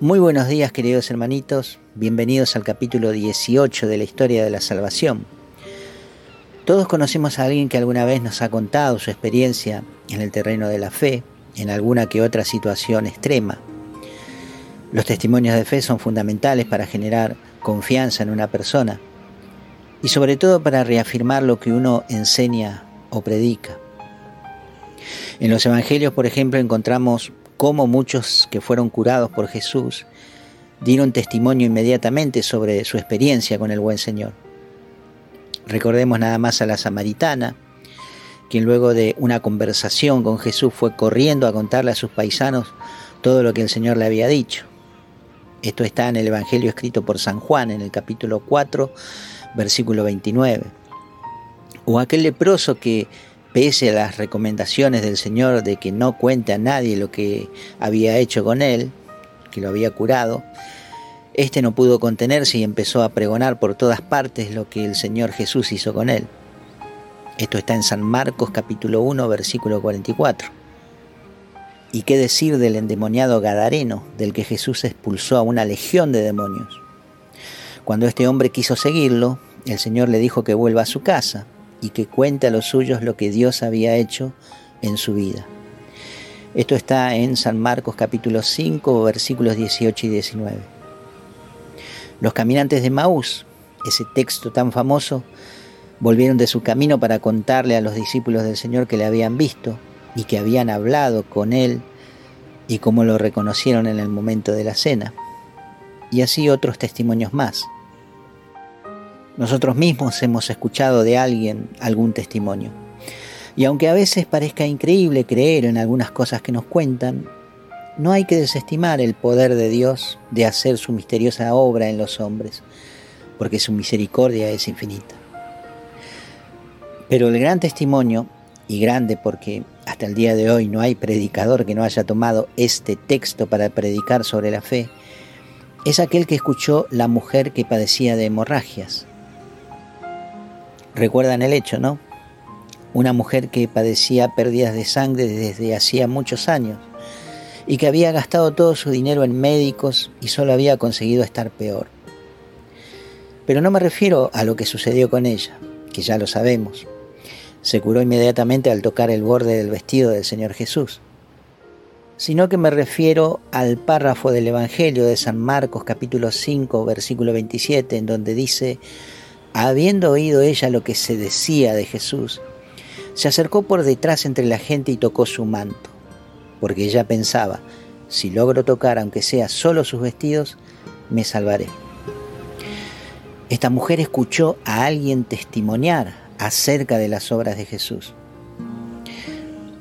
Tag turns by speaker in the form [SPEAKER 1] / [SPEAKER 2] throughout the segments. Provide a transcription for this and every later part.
[SPEAKER 1] Muy buenos días queridos hermanitos, bienvenidos al capítulo 18 de la historia de la salvación. Todos conocemos a alguien que alguna vez nos ha contado su experiencia en el terreno de la fe, en alguna que otra situación extrema. Los testimonios de fe son fundamentales para generar confianza en una persona y sobre todo para reafirmar lo que uno enseña o predica. En los evangelios, por ejemplo, encontramos cómo muchos que fueron curados por Jesús dieron testimonio inmediatamente sobre su experiencia con el buen Señor. Recordemos nada más a la samaritana, quien luego de una conversación con Jesús fue corriendo a contarle a sus paisanos todo lo que el Señor le había dicho. Esto está en el Evangelio escrito por San Juan en el capítulo 4, versículo 29. O aquel leproso que pese a las recomendaciones del Señor de que no cuente a nadie lo que había hecho con él, que lo había curado, este no pudo contenerse y empezó a pregonar por todas partes lo que el Señor Jesús hizo con él. Esto está en San Marcos capítulo 1 versículo 44. ¿Y qué decir del endemoniado Gadareno, del que Jesús expulsó a una legión de demonios? Cuando este hombre quiso seguirlo, el Señor le dijo que vuelva a su casa, y que cuente a los suyos lo que Dios había hecho en su vida. Esto está en San Marcos capítulo 5 versículos 18 y 19. Los caminantes de Maús, ese texto tan famoso, volvieron de su camino para contarle a los discípulos del Señor que le habían visto y que habían hablado con él y cómo lo reconocieron en el momento de la cena. Y así otros testimonios más. Nosotros mismos hemos escuchado de alguien algún testimonio. Y aunque a veces parezca increíble creer en algunas cosas que nos cuentan, no hay que desestimar el poder de Dios de hacer su misteriosa obra en los hombres, porque su misericordia es infinita. Pero el gran testimonio, y grande porque hasta el día de hoy no hay predicador que no haya tomado este texto para predicar sobre la fe, es aquel que escuchó la mujer que padecía de hemorragias Recuerdan el hecho, ¿no? Una mujer que padecía pérdidas de sangre desde hacía muchos años y que había gastado todo su dinero en médicos y solo había conseguido estar peor. Pero no me refiero a lo que sucedió con ella, que ya lo sabemos. Se curó inmediatamente al tocar el borde del vestido del Señor Jesús, sino que me refiero al párrafo del Evangelio de San Marcos capítulo 5 versículo 27 en donde dice, Habiendo oído ella lo que se decía de Jesús, se acercó por detrás entre la gente y tocó su manto, porque ella pensaba, si logro tocar aunque sea solo sus vestidos, me salvaré. Esta mujer escuchó a alguien testimoniar acerca de las obras de Jesús.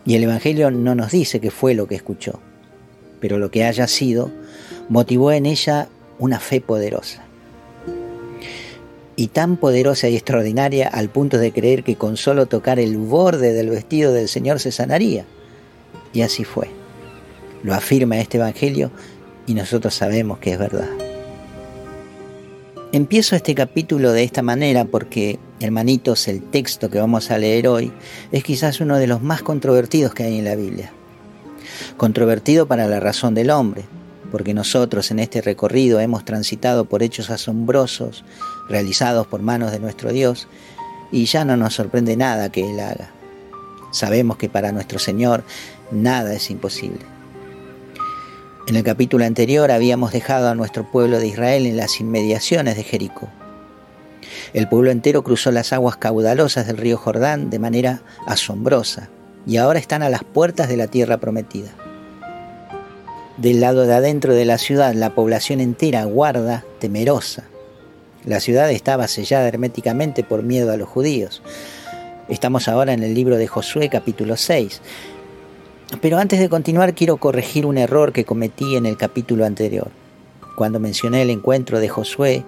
[SPEAKER 1] Y el Evangelio no nos dice qué fue lo que escuchó, pero lo que haya sido motivó en ella una fe poderosa y tan poderosa y extraordinaria al punto de creer que con solo tocar el borde del vestido del Señor se sanaría. Y así fue. Lo afirma este Evangelio y nosotros sabemos que es verdad. Empiezo este capítulo de esta manera porque, hermanitos, el texto que vamos a leer hoy es quizás uno de los más controvertidos que hay en la Biblia. Controvertido para la razón del hombre, porque nosotros en este recorrido hemos transitado por hechos asombrosos realizados por manos de nuestro Dios y ya no nos sorprende nada que Él haga. Sabemos que para nuestro Señor nada es imposible. En el capítulo anterior habíamos dejado a nuestro pueblo de Israel en las inmediaciones de Jericó. El pueblo entero cruzó las aguas caudalosas del río Jordán de manera asombrosa y ahora están a las puertas de la tierra prometida. Del lado de adentro de la ciudad, la población entera guarda, temerosa. La ciudad estaba sellada herméticamente por miedo a los judíos. Estamos ahora en el libro de Josué capítulo 6. Pero antes de continuar quiero corregir un error que cometí en el capítulo anterior, cuando mencioné el encuentro de Josué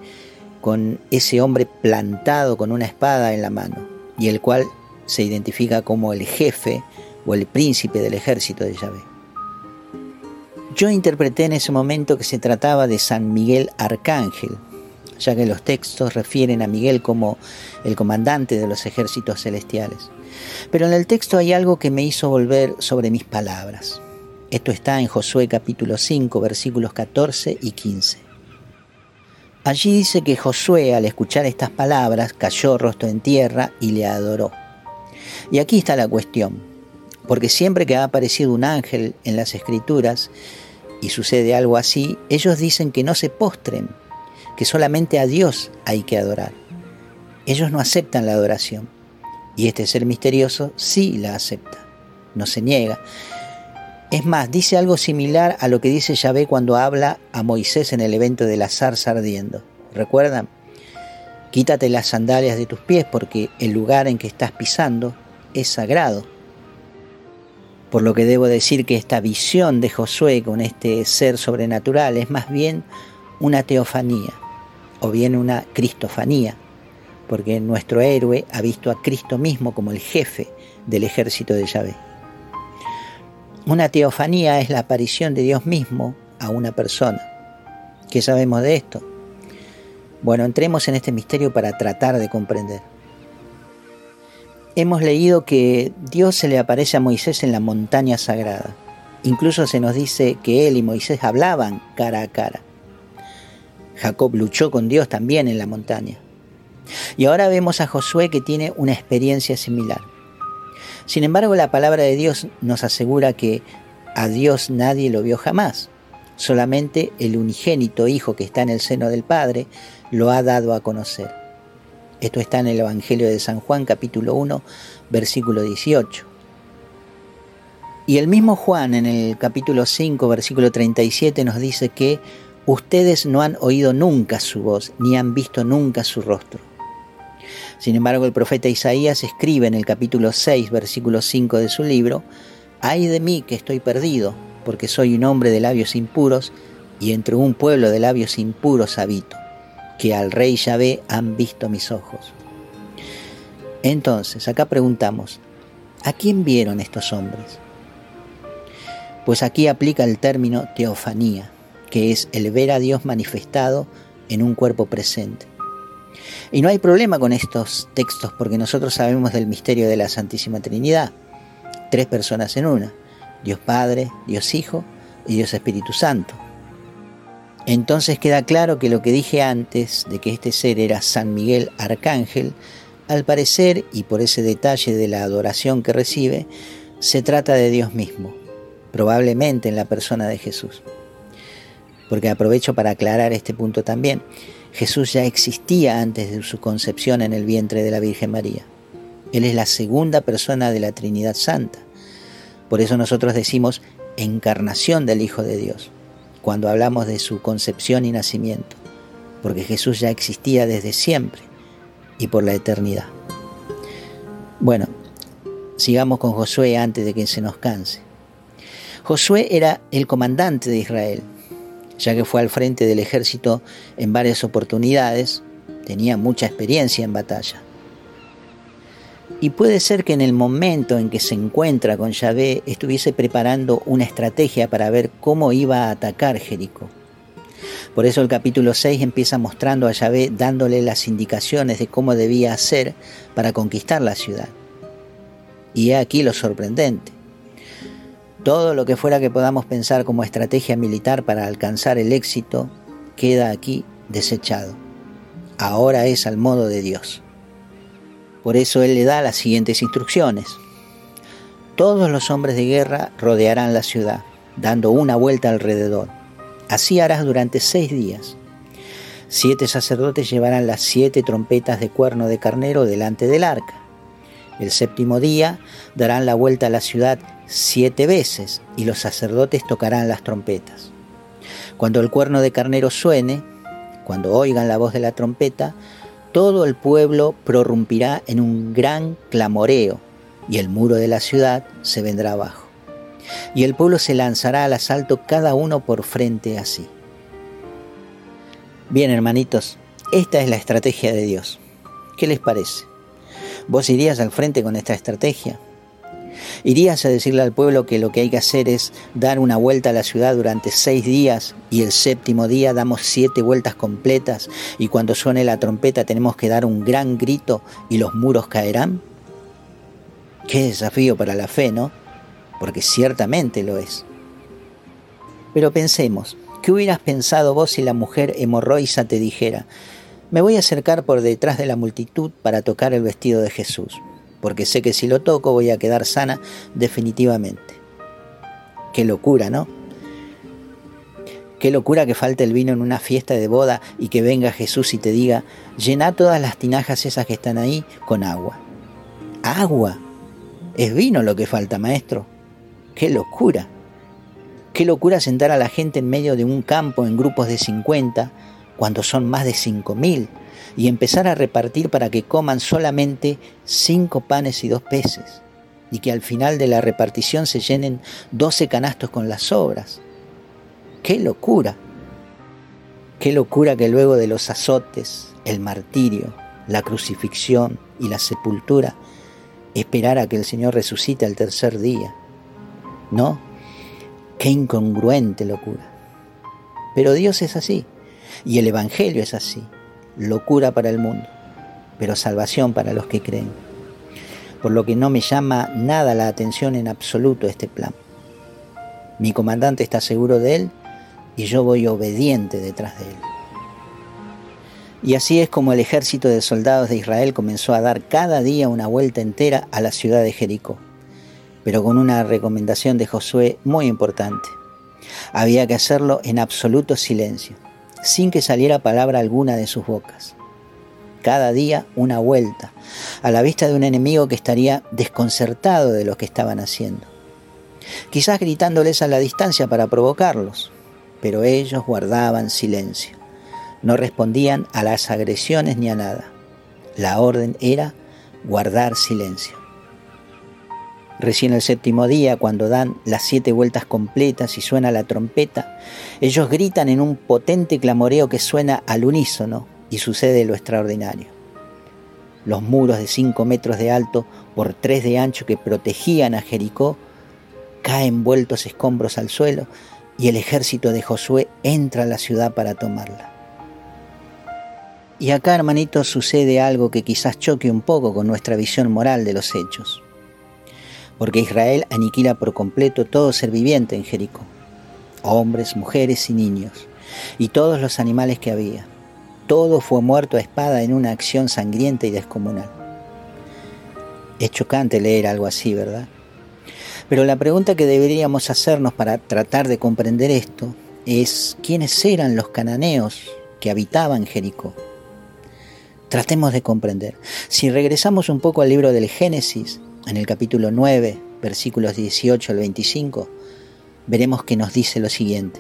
[SPEAKER 1] con ese hombre plantado con una espada en la mano, y el cual se identifica como el jefe o el príncipe del ejército de Yahvé. Yo interpreté en ese momento que se trataba de San Miguel Arcángel, ya que los textos refieren a Miguel como el comandante de los ejércitos celestiales. Pero en el texto hay algo que me hizo volver sobre mis palabras. Esto está en Josué capítulo 5, versículos 14 y 15. Allí dice que Josué al escuchar estas palabras cayó rostro en tierra y le adoró. Y aquí está la cuestión, porque siempre que ha aparecido un ángel en las escrituras y sucede algo así, ellos dicen que no se postren, que solamente a Dios hay que adorar. Ellos no aceptan la adoración y este ser misterioso sí la acepta, no se niega. Es más, dice algo similar a lo que dice Yahvé cuando habla a Moisés en el evento de la zarza ardiendo. ¿Recuerdan? Quítate las sandalias de tus pies porque el lugar en que estás pisando es sagrado. Por lo que debo decir que esta visión de Josué con este ser sobrenatural es más bien una teofanía o bien una cristofanía, porque nuestro héroe ha visto a Cristo mismo como el jefe del ejército de Yahvé. Una teofanía es la aparición de Dios mismo a una persona. ¿Qué sabemos de esto? Bueno, entremos en este misterio para tratar de comprender. Hemos leído que Dios se le aparece a Moisés en la montaña sagrada. Incluso se nos dice que él y Moisés hablaban cara a cara. Jacob luchó con Dios también en la montaña. Y ahora vemos a Josué que tiene una experiencia similar. Sin embargo, la palabra de Dios nos asegura que a Dios nadie lo vio jamás. Solamente el unigénito Hijo que está en el seno del Padre lo ha dado a conocer. Esto está en el Evangelio de San Juan capítulo 1, versículo 18. Y el mismo Juan en el capítulo 5, versículo 37 nos dice que ustedes no han oído nunca su voz, ni han visto nunca su rostro. Sin embargo, el profeta Isaías escribe en el capítulo 6, versículo 5 de su libro, Ay de mí que estoy perdido, porque soy un hombre de labios impuros, y entre un pueblo de labios impuros habito, que al rey Yahvé han visto mis ojos. Entonces, acá preguntamos, ¿a quién vieron estos hombres? Pues aquí aplica el término teofanía, que es el ver a Dios manifestado en un cuerpo presente. Y no hay problema con estos textos porque nosotros sabemos del misterio de la Santísima Trinidad. Tres personas en una. Dios Padre, Dios Hijo y Dios Espíritu Santo. Entonces queda claro que lo que dije antes de que este ser era San Miguel Arcángel, al parecer, y por ese detalle de la adoración que recibe, se trata de Dios mismo, probablemente en la persona de Jesús. Porque aprovecho para aclarar este punto también. Jesús ya existía antes de su concepción en el vientre de la Virgen María. Él es la segunda persona de la Trinidad Santa. Por eso nosotros decimos encarnación del Hijo de Dios, cuando hablamos de su concepción y nacimiento, porque Jesús ya existía desde siempre y por la eternidad. Bueno, sigamos con Josué antes de que se nos canse. Josué era el comandante de Israel, ya que fue al frente del ejército en varias oportunidades, tenía mucha experiencia en batalla. Y puede ser que en el momento en que se encuentra con Yahvé estuviese preparando una estrategia para ver cómo iba a atacar Jericó. Por eso el capítulo 6 empieza mostrando a Yahvé dándole las indicaciones de cómo debía hacer para conquistar la ciudad. Y he aquí lo sorprendente. Todo lo que fuera que podamos pensar como estrategia militar para alcanzar el éxito queda aquí desechado. Ahora es al modo de Dios. Por eso Él le da las siguientes instrucciones. Todos los hombres de guerra rodearán la ciudad, dando una vuelta alrededor. Así harás durante seis días. Siete sacerdotes llevarán las siete trompetas de cuerno de carnero delante del arca. El séptimo día darán la vuelta a la ciudad siete veces y los sacerdotes tocarán las trompetas. Cuando el cuerno de carnero suene, cuando oigan la voz de la trompeta, todo el pueblo prorrumpirá en un gran clamoreo y el muro de la ciudad se vendrá abajo. Y el pueblo se lanzará al asalto cada uno por frente así. Bien, hermanitos, esta es la estrategia de Dios. ¿Qué les parece? ¿Vos irías al frente con esta estrategia? ¿Irías a decirle al pueblo que lo que hay que hacer es dar una vuelta a la ciudad durante seis días y el séptimo día damos siete vueltas completas y cuando suene la trompeta tenemos que dar un gran grito y los muros caerán? Qué desafío para la fe, ¿no? Porque ciertamente lo es. Pero pensemos, ¿qué hubieras pensado vos si la mujer hemorroisa te dijera, me voy a acercar por detrás de la multitud para tocar el vestido de Jesús, porque sé que si lo toco voy a quedar sana definitivamente? Qué locura, ¿no? Qué locura que falte el vino en una fiesta de boda y que venga Jesús y te diga, llena todas las tinajas esas que están ahí con agua. Agua. Es vino lo que falta, maestro. Qué locura. Qué locura sentar a la gente en medio de un campo en grupos de 50, cuando son más de 5.000, y empezar a repartir para que coman solamente cinco panes y dos peces, y que al final de la repartición se llenen 12 canastos con las sobras. ¡Qué locura! Qué locura que luego de los azotes, el martirio, la crucifixión y la sepultura, esperar a que el Señor resucite al tercer día. ¿No? Qué incongruente locura. Pero Dios es así, y el Evangelio es así. Locura para el mundo, pero salvación para los que creen. Por lo que no me llama nada la atención en absoluto este plan. Mi comandante está seguro de él y yo voy obediente detrás de él. Y así es como el ejército de soldados de Israel comenzó a dar cada día una vuelta entera a la ciudad de Jericó, pero con una recomendación de Josué muy importante. Había que hacerlo en absoluto silencio, sin que saliera palabra alguna de sus bocas. Cada día una vuelta, a la vista de un enemigo que estaría desconcertado de lo que estaban haciendo. Quizás gritándoles a la distancia para provocarlos, pero ellos guardaban silencio. No respondían a las agresiones ni a nada. La orden era guardar silencio. Recién el séptimo día, cuando dan las siete vueltas completas y suena la trompeta, ellos gritan en un potente clamoreo que suena al unísono y sucede lo extraordinario. Los muros de cinco metros de alto por tres de ancho que protegían a Jericó caen vueltos escombros al suelo y el ejército de Josué entra a la ciudad para tomarla. Y acá, hermanitos, sucede algo que quizás choque un poco con nuestra visión moral de los hechos. Porque Israel aniquila por completo todo ser viviente en Jericó, hombres, mujeres y niños, y todos los animales que había. Todo fue muerto a espada en una acción sangrienta y descomunal. Es chocante leer algo así, ¿verdad? Pero la pregunta que deberíamos hacernos para tratar de comprender esto es quiénes eran los cananeos que habitaban Jericó. Tratemos de comprender. Si regresamos un poco al libro del Génesis, en el capítulo 9, versículos 18 al 25, veremos que nos dice lo siguiente.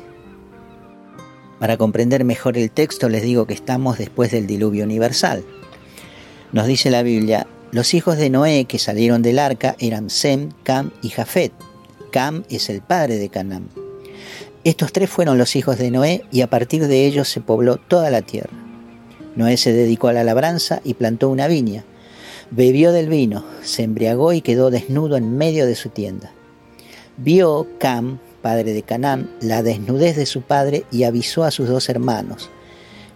[SPEAKER 1] Para comprender mejor el texto les digo que estamos después del diluvio universal. Nos dice la Biblia, los hijos de Noé que salieron del arca eran Sem, Cam y Jafet. Cam es el padre de Canaán. Estos tres fueron los hijos de Noé y a partir de ellos se pobló toda la tierra. Noé se dedicó a la labranza y plantó una viña. Bebió del vino, se embriagó y quedó desnudo en medio de su tienda. Vio Cam, padre de Canaán, la desnudez de su padre y avisó a sus dos hermanos.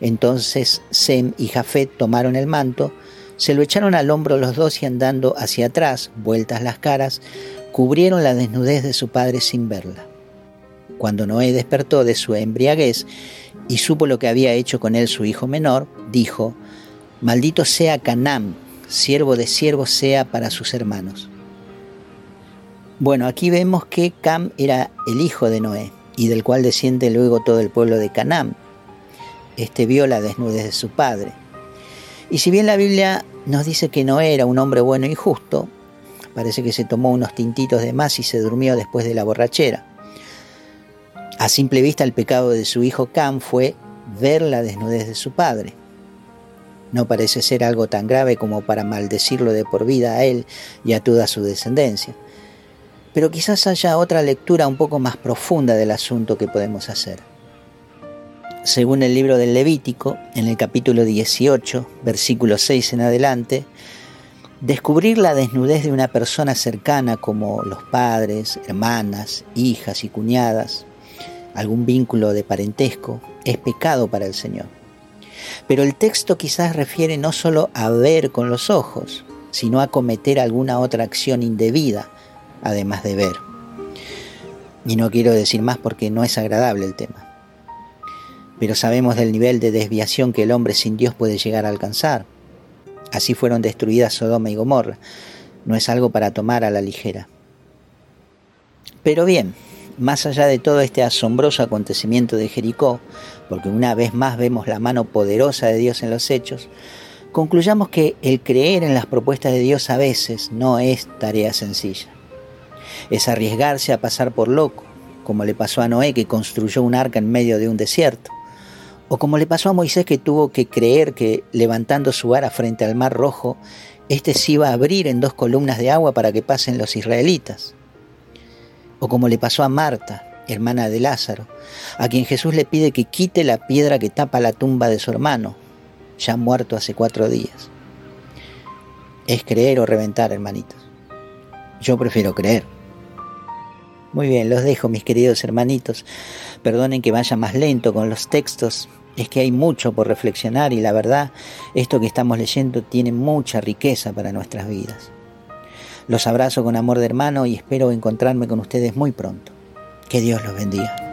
[SPEAKER 1] Entonces Sem y Jafet tomaron el manto, se lo echaron al hombro los dos y andando hacia atrás, vueltas las caras, cubrieron la desnudez de su padre sin verla. Cuando Noé despertó de su embriaguez y supo lo que había hecho con él su hijo menor, dijo, Maldito sea Canaán, siervo de siervos sea para sus hermanos. Bueno, aquí vemos que Cam era el hijo de Noé y del cual desciende luego todo el pueblo de Canaán. Este vio la desnudez de su padre. Y si bien la Biblia nos dice que Noé era un hombre bueno y justo, parece que se tomó unos tintitos de más y se durmió después de la borrachera. A simple vista el pecado de su hijo Cam fue ver la desnudez de su padre. No parece ser algo tan grave como para maldecirlo de por vida a él y a toda su descendencia. Pero quizás haya otra lectura un poco más profunda del asunto que podemos hacer según el libro del Levítico, en el capítulo 18, versículo 6 en adelante, descubrir la desnudez de una persona cercana como los padres, hermanas, hijas y cuñadas, algún vínculo de parentesco, es pecado para el Señor. Pero el texto quizás refiere no solo a ver con los ojos, sino a cometer alguna otra acción indebida, además de ver. Y no quiero decir más porque no es agradable el tema. Pero sabemos del nivel de desviación que el hombre sin Dios puede llegar a alcanzar. Así fueron destruidas Sodoma y Gomorra. No es algo para tomar a la ligera. Pero bien, más allá de todo este asombroso acontecimiento de Jericó, porque una vez más vemos la mano poderosa de Dios en los hechos, concluyamos que el creer en las propuestas de Dios a veces no es tarea sencilla. Es arriesgarse a pasar por loco, como le pasó a Noé que construyó un arca en medio de un desierto, o como le pasó a Moisés que tuvo que creer que levantando su vara frente al mar rojo, éste se iba a abrir en dos columnas de agua para que pasen los israelitas. O como le pasó a Marta, hermana de Lázaro, a quien Jesús le pide que quite la piedra que tapa la tumba de su hermano, ya muerto hace cuatro días. Es creer o reventar, hermanitos. Yo prefiero creer. Muy bien, los dejo, mis queridos hermanitos. Perdonen que vaya más lento con los textos. Es que hay mucho por reflexionar y la verdad, esto que estamos leyendo tiene mucha riqueza para nuestras vidas. Los abrazo con amor de hermano y espero encontrarme con ustedes muy pronto. Que Dios los bendiga.